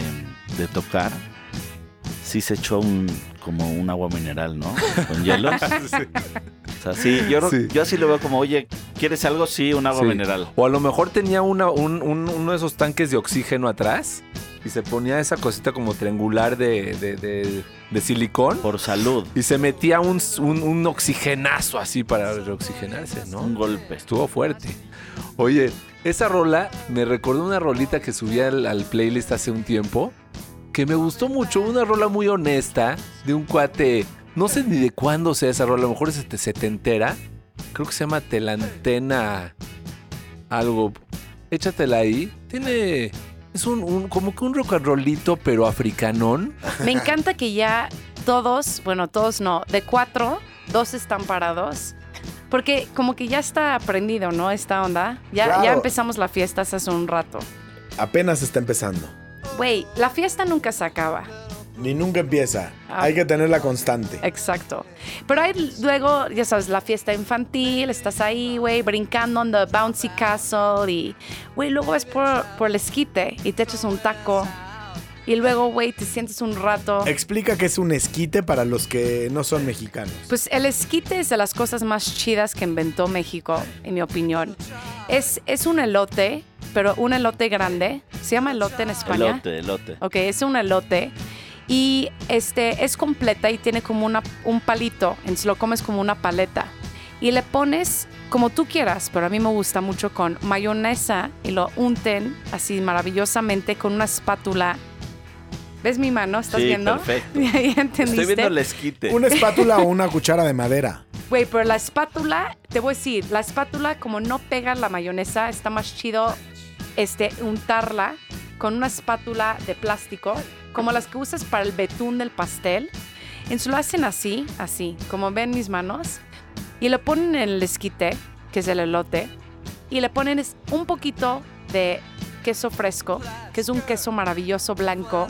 de tocar, sí se echó un como un agua mineral, ¿no? Con hielos. O sea, sí, yo, Sí. yo así lo veo como, oye, ¿quieres algo? Sí, un agua Sí. mineral. O a lo mejor tenía una- un- un- uno de esos tanques de oxígeno atrás y se ponía esa cosita como triangular de, de- de- de silicón Por salud. y se metía un, un- un oxigenazo así para reoxigenarse, ¿no? Un golpe. Estuvo fuerte. Oye, esa rola me recordó una rolita que subí al, al playlist hace un tiempo que me gustó mucho. Una rola muy honesta de un cuate. No sé ni de cuándo sea esa rola. A lo mejor es setentera. Creo que se llama Telantena. Algo. Échatela ahí. Tiene. Es un, un- como que un rock and rollito, pero africanón. Me encanta que ya todos, bueno, todos no, de cuatro, dos están parados. Porque como que ya está aprendido, ¿no? Esta onda. Ya, Claro. ya empezamos la fiesta hace un rato. Apenas está empezando. Güey, la fiesta nunca se acaba. Ni nunca empieza. Ah. Hay que tenerla constante. Exacto. Pero hay luego, ya sabes, la fiesta infantil, estás ahí, güey, brincando en the bouncy castle y, güey, luego es por, por el esquite y te echas un taco y luego, güey, te sientes un rato. Explica que es un esquite para los que no son mexicanos. Pues el esquite es de las cosas más chidas que inventó México, en mi opinión. Es, es un elote, pero un elote grande. ¿Se llama elote en España? Elote, elote. Ok, es un elote. Y este es completa y tiene como una, un palito. Entonces lo comes como una paleta. Y le pones como tú quieras, pero a mí me gusta mucho con mayonesa y lo unten así maravillosamente con una espátula. ¿Ves mi mano? ¿Estás sí, viendo? perfecto. Estoy viendo el esquite. Una espátula o una cuchara de madera. Güey, pero la espátula, te voy a decir, la espátula como no pega la mayonesa, está más chido este, untarla con una espátula de plástico, como las que usas para el betún del pastel. Entonces lo hacen así, así, como ven mis manos, y lo ponen en el esquite, que es el elote, y le ponen un poquito de queso fresco, que es un queso maravilloso blanco,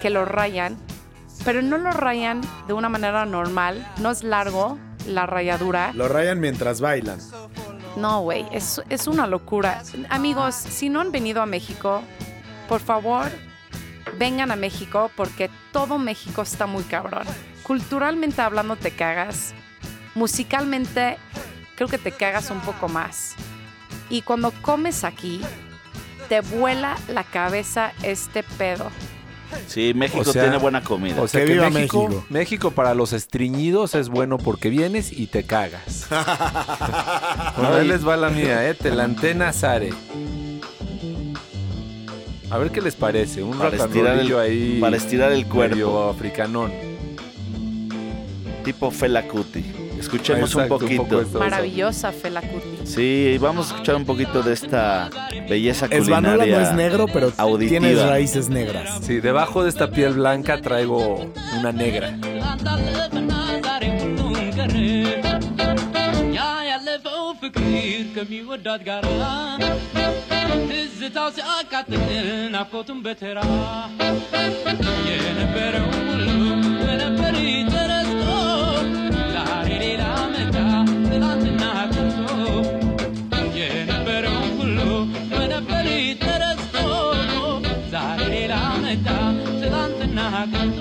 que lo rayan, pero no lo rayan de una manera normal, no es largo la rayadura. Lo rayan mientras bailan. No, güey, es, es una locura. Amigos, si no han venido a México, por favor, vengan a México porque todo México está muy cabrón. Culturalmente hablando te cagas, musicalmente creo que te cagas un poco más. Y cuando comes aquí, te vuela la cabeza este pedo. Sí, México O sea, tiene buena comida. O sea Que viva México, México. México para los estreñidos es bueno porque vienes y te cagas. bueno, ahí les va la mía, ¿eh? Telantena Sare. A ver qué les parece. Un Para estirar el- ahí. para estirar el cuerpo. africanón. tipo Fela Kuti. Escuchemos Exacto, un poquito. poco esto. Maravillosa Fela Kuti. Sí, vamos a escuchar un poquito de esta belleza Esbanola culinaria. no es negro, pero auditiva. tiene raíces negras. Sí, debajo de esta piel blanca traigo una negra. ትዝታው ሲያቃጥል ናፍቆቱን በተራ የነበረው ሁሉ በነበር ተረስቶ ዛሬ ሌላ መጣ ትናንትና ቀርቶ የነበረው ሁሉ በነበር ተረስቶ ዛሬ ሌላ መጣ ትናንትና ቀርቶ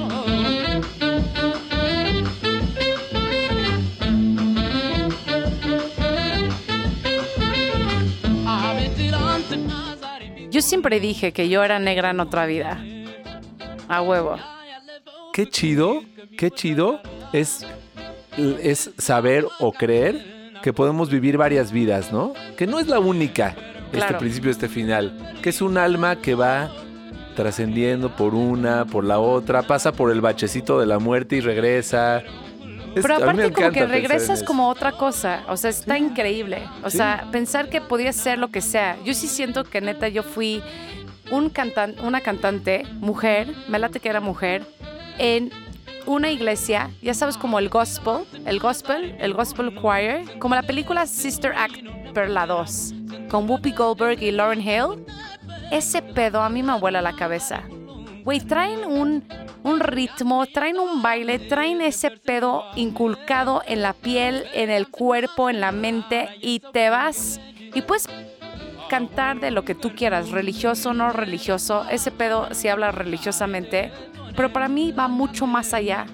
Yo siempre dije que yo era negra en otra vida. A huevo. Qué chido, qué chido es, es saber o creer que podemos vivir varias vidas, ¿no? Que no es la única, este Claro. principio, este final. Que es un alma que va trascendiendo por una, por la otra, pasa por el bachecito de la muerte y regresa. Pero aparte como que regresas como otra cosa. O sea, está increíble. O Sí. sea, pensar que podía ser lo que sea. Yo sí siento que neta yo fui un cantan una cantante, mujer, me late que era mujer, en una iglesia, ya sabes, como el gospel, el gospel, el gospel choir, como la película Sister Act, pero la 2, con Whoopi Goldberg y Lauren Hill. Ese pedo a mí me vuela la cabeza. Güey, traen un, un ritmo, traen un baile, traen ese pedo inculcado en la piel, en el cuerpo, en la mente y te vas y puedes cantar de lo que tú quieras, religioso, no religioso, ese pedo si habla religiosamente, pero para mí va mucho más allá.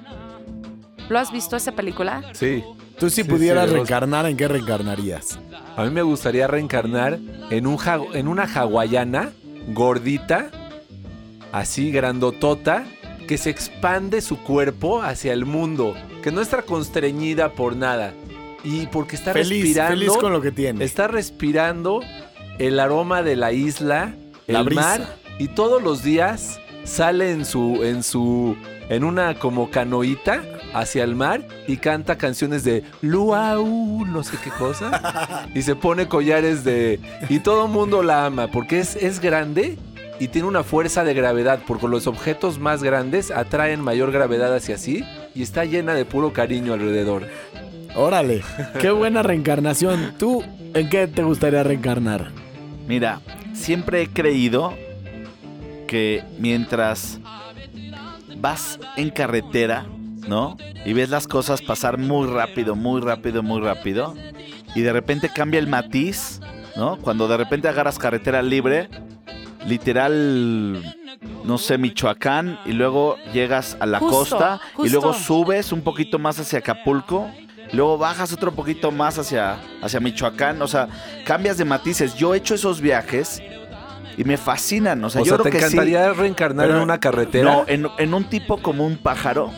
¿Lo has visto esa película? Sí. Tú si Sí, pudieras sí, reencarnar, ¿en qué reencarnarías? A mí me gustaría reencarnar en, un ja- en una hawaiana gordita, así grandotota, que se expande su cuerpo hacia el mundo, que no está constreñida por nada. Y porque está Feliz, respirando. feliz con lo que tiene. Está respirando el aroma de la isla, La el brisa. mar, y todos los días sale en su, en su, en una como canoita hacia el mar y canta canciones de luau, no sé qué cosa, y se pone collares de, y todo el mundo la ama porque es, es grande y tiene una fuerza de gravedad, porque los objetos más grandes atraen mayor gravedad hacia sí y está llena de puro cariño alrededor. Órale, qué buena reencarnación. ¿Tú en qué te gustaría reencarnar? Mira, siempre he creído que mientras vas en carretera, ¿no? Y ves las cosas pasar muy rápido, muy rápido, muy rápido. Y de repente cambia el matiz, ¿no? Cuando de repente agarras carretera libre, literal, no sé, Michoacán, y luego llegas a la Justo, costa, y luego subes un poquito más hacia Acapulco. y Luego bajas otro poquito más hacia, hacia Michoacán. O sea, cambias de matices. Yo he hecho esos viajes y me fascinan. O sea, o yo sea, creo ¿te que sí. encantaría reencarnar Pero- en una carretera? No, en, en un tipo como un pájaro.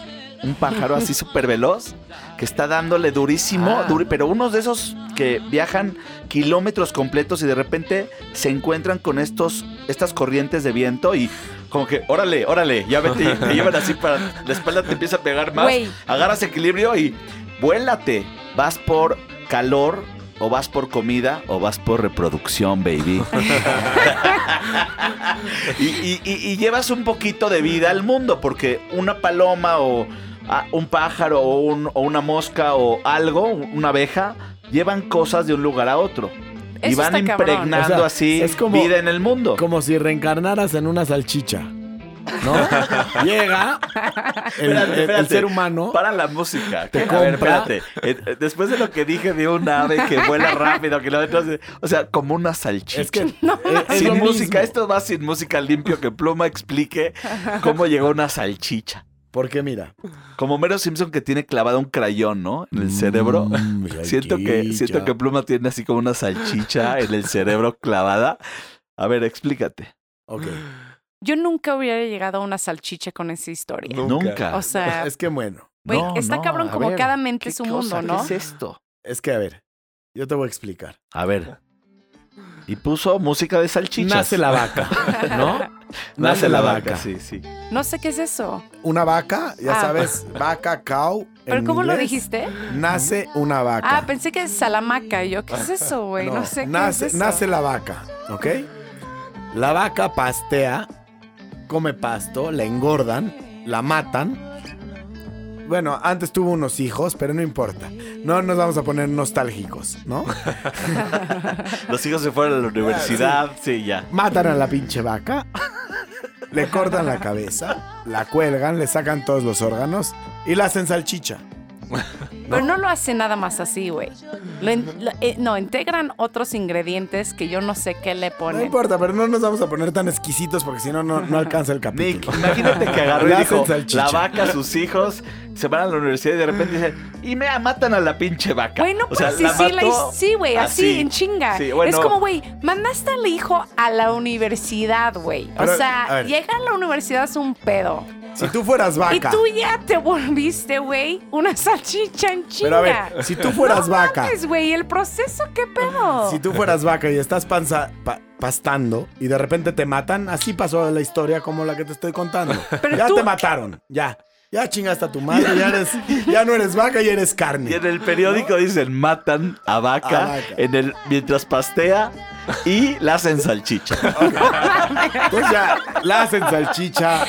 Un pájaro así súper veloz. Que está dándole durísimo. Ah. duri- pero unos de esos que viajan kilómetros completos y de repente se encuentran con estos, estas corrientes de viento y como que, órale, órale, ya vete, te llevan así para la espalda, te empieza a pegar más. Güey. Agarras equilibrio y vuélate. Vas por calor. O vas por comida o vas por reproducción, baby. y, y- y- y llevas un poquito de vida al mundo, porque una paloma o ah, un pájaro o, un- o una mosca o algo, una abeja, llevan cosas de un lugar a otro. y van impregnando O sea, así es como- vida en el mundo. Como si reencarnaras en una salchicha. ¿No? Llega el, Espérate, el- el espérate. ser humano. Para la música. Te a ver, compra. espérate. Eh, eh, Después de lo que dije de un ave que vuela rápido, kilómetros, o sea, como una salchicha. Es que es, es sin música, mismo. esto va sin música limpio que Pluma explique cómo llegó una salchicha. Porque mira. Como Mero Simpson que tiene clavado un crayón, ¿no? En el cerebro. Mm, siento que siento que Pluma tiene así como una salchicha en el cerebro clavada. A ver, explícate. Ok. Yo nunca hubiera llegado a una salchicha con esa historia. Nunca. O sea, Es que bueno. güey, No, está no, cabrón como ver, cada mente ¿qué es cosa? mundo, ¿no? ¿Qué es esto? Es que a ver. Yo te voy a explicar. A ver. Y puso música de salchichas. Nace la vaca, ¿no? Nace la vaca, sí, sí. No sé qué es eso. Una vaca, ya Ah. sabes, vaca, cow. ¿Pero cómo lo dijiste? Nace una vaca. Ah, pensé que es salamaca. Y yo, ¿qué es eso, güey? No, sé nace, qué es eso. nace la vaca, ¿ok? La vaca pastea, come pasto, la engordan, la matan. Bueno, antes tuvo unos hijos, pero no importa. No nos vamos a poner nostálgicos, ¿no? Los hijos se fueron a la universidad, sí, ya. Matan a la pinche vaca, le cortan la cabeza, la cuelgan, le sacan todos los órganos y la hacen salchicha. Pero no lo hace nada más así, güey. Eh, no, integran otros ingredientes que yo no sé qué le No ponen. importa, pero no nos vamos a poner tan exquisitos porque si no, no no alcanza el Nick, capítulo. imagínate que agarró y dijo, la vaca, sus hijos, se van a la universidad y de repente dicen, y me matan a la pinche vaca. Güey, no O sea, puedes la decirle mató sí, güey, así, en chinga. Sí, bueno, Es como, güey, mandaste al hijo a la universidad, güey. O a sea, ver. llega a la universidad es un pedo. Si tú fueras Y vaca. tú ya te volviste, güey, una salchicha en chinga. Pero a ver, si tú fueras no vaca. güey, el proceso, ¿qué pedo? Si tú fueras vaca y estás panza- pa- pastando y de repente te matan, así pasó la historia como la que te estoy contando. Pero ya tú- te mataron, ya. Ya chingaste a tu madre, ya, eres, ya no eres vaca y eres Y carne. en el periódico dicen, matan a vaca, A vaca. En el, mientras pastea y la hacen salchicha. Entonces ya la hacen salchicha,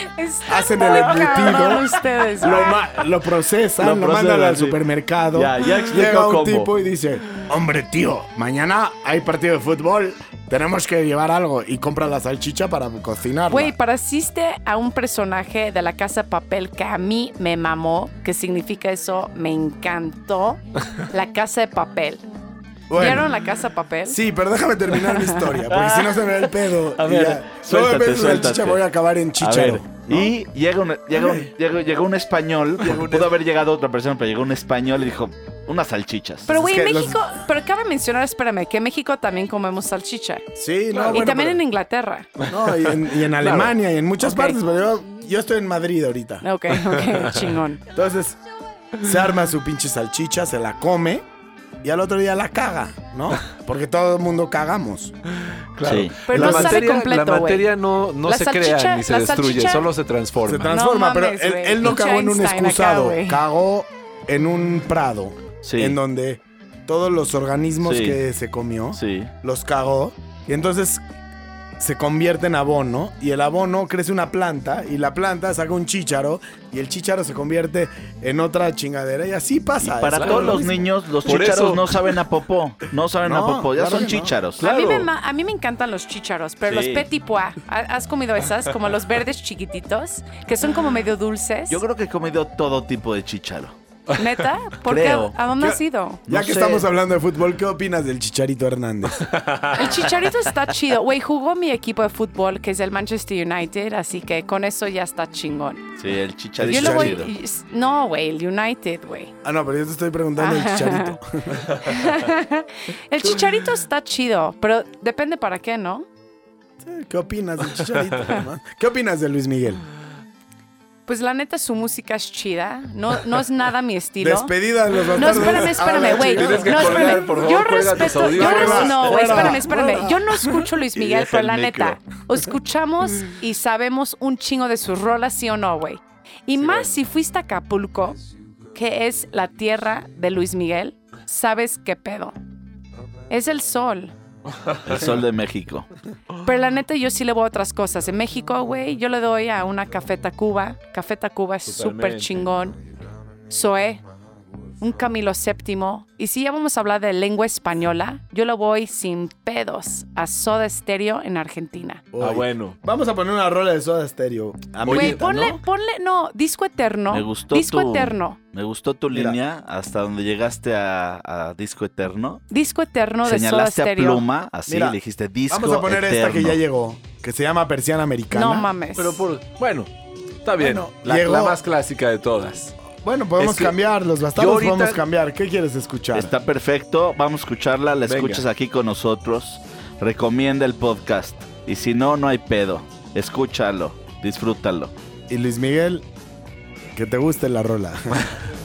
hacen el embutido, ustedes, lo, ma- lo procesan, Lo lo, procesan, mandan al sí. supermercado. Ya, ya explico Llega un cómo. tipo y dice, hombre tío, mañana hay partido de fútbol, tenemos que llevar algo. Y compra la salchicha para cocinarla. Güey, pareciste a un personaje de la Casa de Papel que a mí me mamó, que significa eso, me encantó. La Casa de Papel. Bueno. ¿Vieron la Casa de Papel? Sí, pero déjame terminar mi historia, porque si no se me da el pedo. A y ver, ya. Solo en suéltate, salchicha voy a acabar en chicharo. y llega un, llega, un, llega- llegó un español, pudo haber llegado otra persona, pero llegó un español y dijo, unas salchichas. Pero, güey, en que los- México, pero cabe mencionar, espérame, que en México también comemos salchicha. Sí, no, y bueno, también pero- en Inglaterra. No, y en, y en Alemania y en muchas partes, pero yo, yo estoy en Madrid ahorita. Ok, ok, chingón. Entonces, se arma su pinche salchicha, se la come y al otro día la caga, ¿no? Porque todo el mundo cagamos. Claro. Sí. Pero la no sabe materia, completo, la materia no, no La se crea ni se destruye, salchicha- solo se transforma. Se transforma, No pero mames, él, no cagó en un acá, excusado, cagó en un prado, Sí. en donde todos los organismos Sí. que se comió Sí. los cagó y entonces se convierte en abono y el abono crece una planta y la planta saca un chícharo y el chícharo se convierte en otra chingadera y así pasa. Para todos lo los mismo. niños, los Por chícharos eso- no saben a popó. No saben a popó, ya claro son no. chícharos. A, mí me, a mí me encantan los chícharos, pero Sí. los petit pois, ¿ha- ¿has comido esas? Como los verdes chiquititos, que son como medio dulces. Yo creo que he comido todo tipo de chícharo. ¿Neta? ¿Por qué? ¿A dónde has ido? Ya No que sé. estamos hablando de fútbol, ¿qué opinas del Chicharito Hernández? El chicharito está chido. Güey, jugó mi equipo de fútbol, que es el Manchester United, así que con eso ya está chingón. Sí, el chicharito Yo lo voy... chido. No, güey, el United, güey. Ah, no, pero yo te estoy preguntando del Chicharito. El chicharito está chido, pero depende para qué, ¿no? ¿Qué opinas del Chicharito? hermano? ¿Qué opinas de Luis Miguel? Pues la neta, su música es chida. No, no es nada mi estilo. Despedida de los No, espérame, espérame, güey. No, espérame. por favor, Yo cuelga tus respeto. Yo audífonos. res- no, güey, espérame, espérame. Yo no escucho Luis Miguel, pero la micro. neta, escuchamos y sabemos un chingo de sus rolas, sí o no, güey. Y más si fuiste a Acapulco, que es la tierra de Luis Miguel, sabes qué pedo. Es el sol. El sol de México. Pero la neta, yo sí le voy a otras cosas. En México, güey, yo le doy a una Café Tacuba. Café Tacuba es súper chingón. Zoé, un Camilo VII. Y si ya vamos a hablar de lengua española, yo le voy sin pedos a Soda Stereo en Argentina. Ah, bueno. Vamos a poner una rola de Soda Stereo. Güey, ponle, ¿no? ponle, no, disco eterno. Me gustó Disco tu- eterno. Me gustó tu Mira. línea hasta donde llegaste a, a Disco Eterno. Disco eterno de Soda Señalaste a Stereo. Pluma, así Mira, le dijiste Disco Vamos a poner esta que ya llegó, que se llama Persiana Americana. No mames. Pero por. Bueno, está bien. Bueno, la, llegó- la más clásica de todas. Bueno, podemos Es que cambiar, los yo bastardos ahorita- podemos cambiar. ¿Qué quieres escuchar? Está perfecto, vamos a escucharla, la Venga. escuchas aquí con nosotros. Recomienda el podcast. Y si no, no hay pedo. Escúchalo, disfrútalo. Y Luis Miguel, que te guste la rola.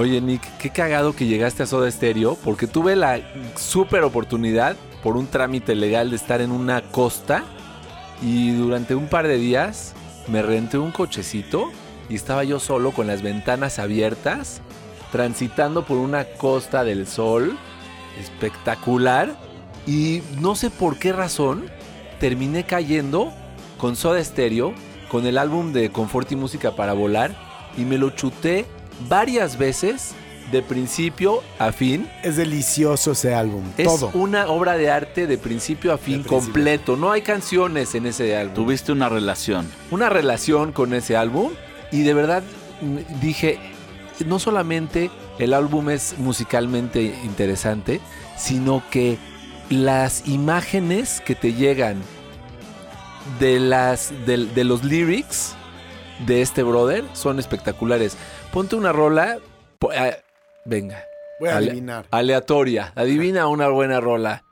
Oye, Nick, qué cagado que llegaste a Soda Stereo, porque tuve la súper oportunidad por un trámite legal de estar en una costa y durante un par de días me renté un cochecito y estaba yo solo con las ventanas abiertas, transitando por una costa del sol espectacular y no sé por qué razón terminé cayendo con Soda Stereo, con el álbum de Confort y Música para Volar y me lo chuté varias veces de principio a fin. Es delicioso ese álbum. Es todo. una obra de arte de principio a fin principio. completo. No hay canciones en ese álbum. Tuviste una relación. Una relación con ese álbum y de verdad mm, dije, no solamente el álbum es musicalmente interesante, sino que las imágenes que te llegan de las de, de los lyrics de este brother son espectaculares. Ponte una rola, po- ah, venga, Voy a ale- adivinar. aleatoria. Adivina una buena rola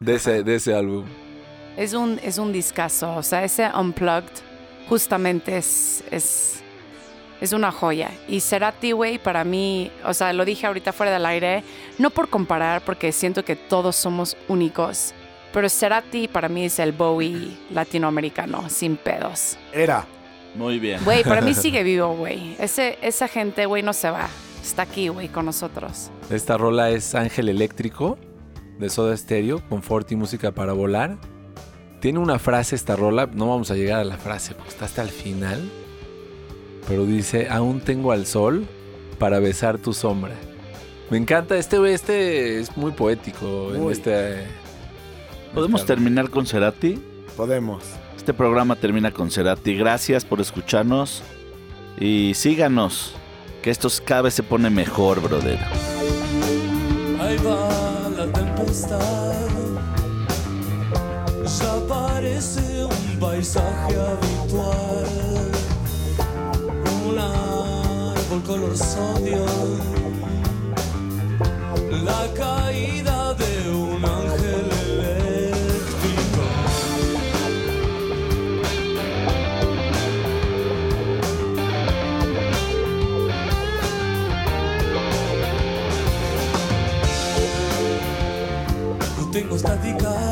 de ese, de ese álbum. Es un, es un discazo. O sea, ese Unplugged justamente es, es, es una joya. Y Cerati, güey, para mí, o sea, lo dije ahorita fuera del aire, no por comparar, porque siento que todos somos únicos. Pero Cerati para mí es el Bowie latinoamericano, sin pedos. Era. Muy bien. Güey, para mí sigue vivo, güey. Ese, esa gente, güey, no se va. Está aquí, güey, con nosotros. Esta rola es Ángel Eléctrico de Soda Stereo, confort y música para volar. Tiene una frase esta rola, no vamos a llegar a la frase porque está hasta el final, pero dice, aún tengo al sol para besar tu sombra. Me encanta, este este es muy poético en este... ¿Podemos esta- terminar con Cerati? Podemos. Este programa termina con Cerati. Gracias por escucharnos y síganos, que esto cada vez se pone mejor, brother. Ahí va la tempestad. Ya parece un paisaje habitual. Un árbol color sodio. La caída No tengo